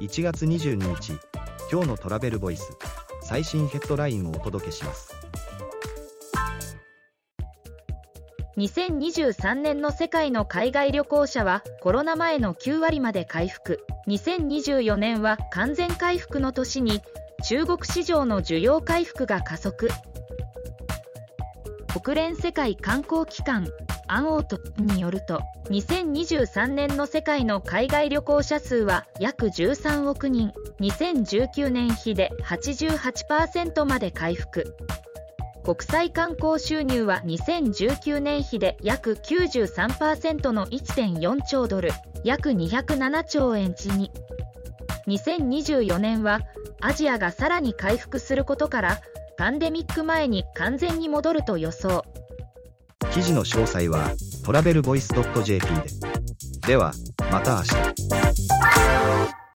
1月22日今日のトラベルボイス最新ヘッドラインをお届けします。2023年の世界の海外旅行者はコロナ前の9割まで回復。2024年は完全回復の年に中国市場の需要回復が加速。国連世界観光機関アンオートによると2023年の世界の海外旅行者数は約13億人。2019年比で88%まで回復。国際観光収入は2019年比で約93%の1.4兆ドル。約207兆円値に2024年はアジアがさらに回復することからパンデミック前に完全に戻ると予想。記事の詳細はトラベルボイス .jp で。ではまた明日。